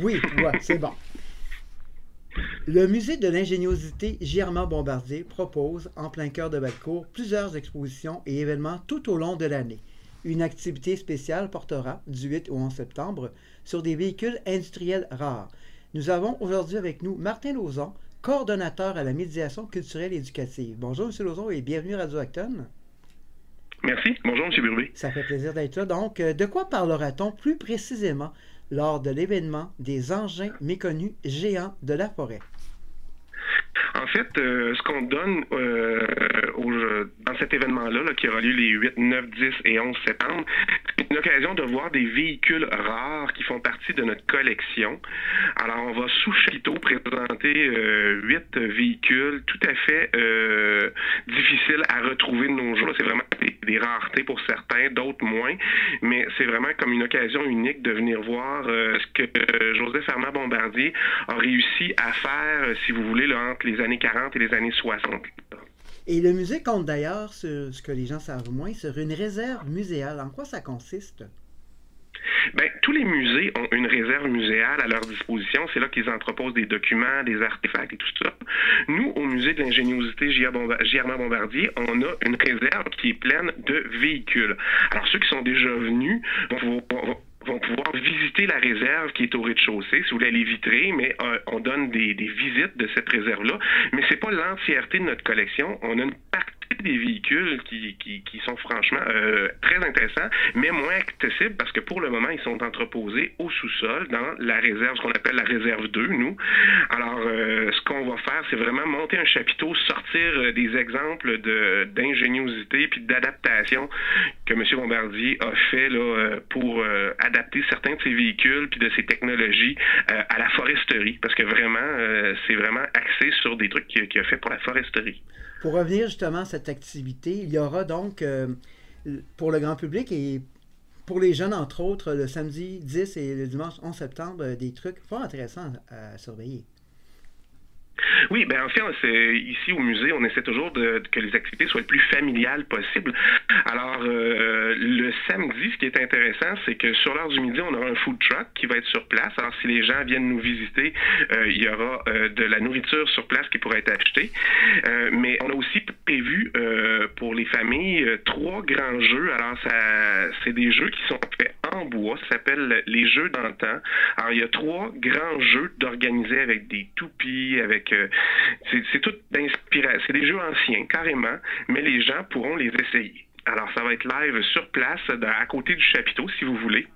Oui, ouais, c'est bon. Le musée de l'ingéniosité Germain Bombardier propose, en plein cœur de Valcourt, plusieurs expositions et événements tout au long de l'année. Une activité spéciale portera, du 8 au 11 septembre, sur des véhicules industriels rares. Nous avons aujourd'hui avec nous Martin Lauzon, coordonnateur à la médiation culturelle et éducative. Bonjour, M. Lauzon, et bienvenue à Radio Acton. Merci. Bonjour, M. Burbé. Ça fait plaisir d'être là. Donc, euh, de quoi parlera-t-on plus précisément lors de l'événement des engins méconnus géants de la forêt? En fait, euh, ce qu'on donne euh, dans cet événement-là, qui aura lieu les 8, 9, 10 et 11 septembre, une occasion de voir des véhicules rares qui font partie de notre collection. Alors, on va sous chapiteau présenter euh, huit véhicules tout à fait difficiles à retrouver de nos jours. C'est vraiment des, raretés pour certains, d'autres moins, mais c'est vraiment comme une occasion unique de venir voir ce que Joseph Armand Bombardier a réussi à faire, si vous voulez, là, entre les années 40 et les années 60. Et le musée compte d'ailleurs, ce que les gens savent moins, sur une réserve muséale. En quoi ça consiste? Bien, tous les musées ont une réserve muséale à leur disposition. C'est là qu'ils entreposent des documents, des artefacts et tout ça. Nous, au musée de l'ingéniosité Germain Bombardier, on a une réserve qui est pleine de véhicules. Alors, ceux qui sont déjà venus vont pouvoir visiter la réserve qui est au rez-de-chaussée, si vous voulez aller vitrer, mais euh, on donne des, visites de cette réserve-là. Mais c'est pas l'entièreté de notre collection. Des véhicules qui, qui, sont franchement euh, très intéressants, mais moins accessibles parce que pour le moment, ils sont entreposés au sous-sol dans la réserve, ce qu'on appelle la réserve 2, nous. Alors, euh, ce qu'on va faire, c'est vraiment monter un chapiteau, sortir euh, des exemples d'ingéniosité puis d'adaptation que M. Bombardier a fait là, pour adapter certains de ses véhicules puis de ses technologies à la foresterie, parce que vraiment, c'est vraiment axé sur des trucs qu'il a fait pour la foresterie. Pour revenir justement à cette activité, il y aura donc euh, pour le grand public et pour les jeunes, entre autres, le samedi 10 et le dimanche 11 septembre, des trucs fort intéressants à surveiller. Oui, ben en fait, ici au musée, on essaie toujours que les activités soient le plus familiales possible. Alors, euh, le samedi, ce qui est intéressant, c'est que sur l'heure du midi, on aura un food truck qui va être sur place. Alors, si les gens viennent nous visiter, euh, il y aura euh, de la nourriture sur place qui pourra être achetée. mais on a aussi prévu pour les familles trois grands jeux. Alors, c'est des jeux qui sont faits en bois. Ça s'appelle les jeux d'antan. Alors, il y a trois grands jeux d'organiser avec des toupies, avec c'est tout d'inspiration. C'est des jeux anciens, carrément, mais les gens pourront les essayer. Alors, ça va être live sur place, à côté du chapiteau, si vous voulez.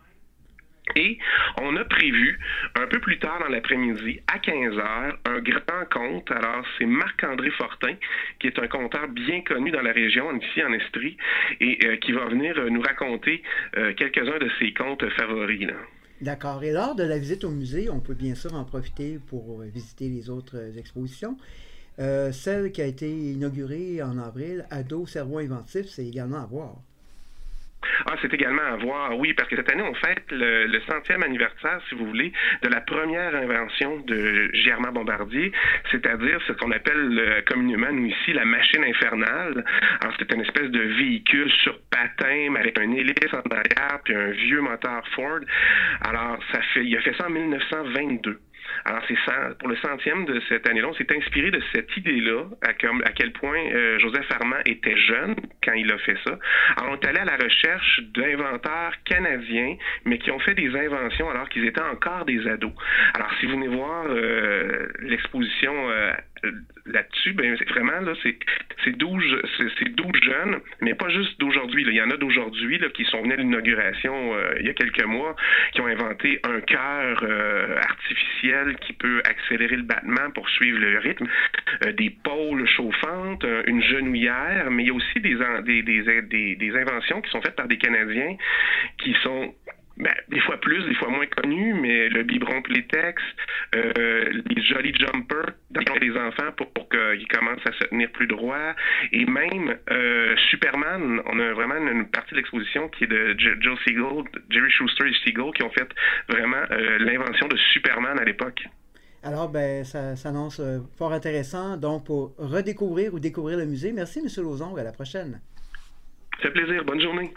Et on a prévu, un peu plus tard dans l'après-midi, à 15 heures, un grand conte. Alors, c'est Marc-André Fortin, qui est un conteur bien connu dans la région, ici en Estrie, et euh, qui va venir euh, nous raconter euh, quelques-uns de ses contes favoris. D'accord. Et lors de la visite au musée, on peut bien sûr en profiter pour visiter les autres expositions. Celle qui a été inaugurée en avril, Ado Cerveau Inventif, c'est également à voir. Ah, c'est également à voir, oui, parce que cette année, on fête le, centième anniversaire, si vous voulez, de la première invention de Germain Bombardier, c'est-à-dire ce qu'on appelle communément, nous ici, la machine infernale. Alors, c'est une espèce de véhicule sur patin, avec un hélice en arrière, puis un vieux moteur Ford. Alors, ça fait, il a fait ça en 1922. Alors, c'est pour le centième de cette année-là, on s'est inspiré de cette idée-là, à, à, quel point euh, Joseph Armand était jeune quand il a fait ça. Alors, on est allé à la recherche d'inventeurs canadiens, mais qui ont fait des inventions alors qu'ils étaient encore des ados. Alors, si vous venez voir euh, l'exposition euh, là-dessus, ben vraiment là, c'est c'est 12 c'est 12 jeunes, mais pas juste d'aujourd'hui. Il y en a d'aujourd'hui qui sont venus à l'inauguration euh, il y a quelques mois, qui ont inventé un cœur euh, artificiel qui peut accélérer le battement pour suivre le rythme, euh, des pôles chauffantes, une genouillère, mais il y a aussi des, des, des, des inventions qui sont faites par des Canadiens qui sont ben, des fois plus, des fois moins connus, mais le biberon Playtex, euh, les Jolly Jumpers dans les enfants pour, pour qu'ils commencent à se tenir plus droit, et même euh, Superman, on a vraiment une partie de l'exposition qui est de Joe Siegel, Jerry Schuster et Siegel qui ont fait vraiment euh, l'invention de Superman à l'époque. Alors, ben, ça s'annonce euh, fort intéressant. Donc, pour redécouvrir ou découvrir le musée, merci, M. Lauzon. À la prochaine. Ça fait plaisir. Bonne journée.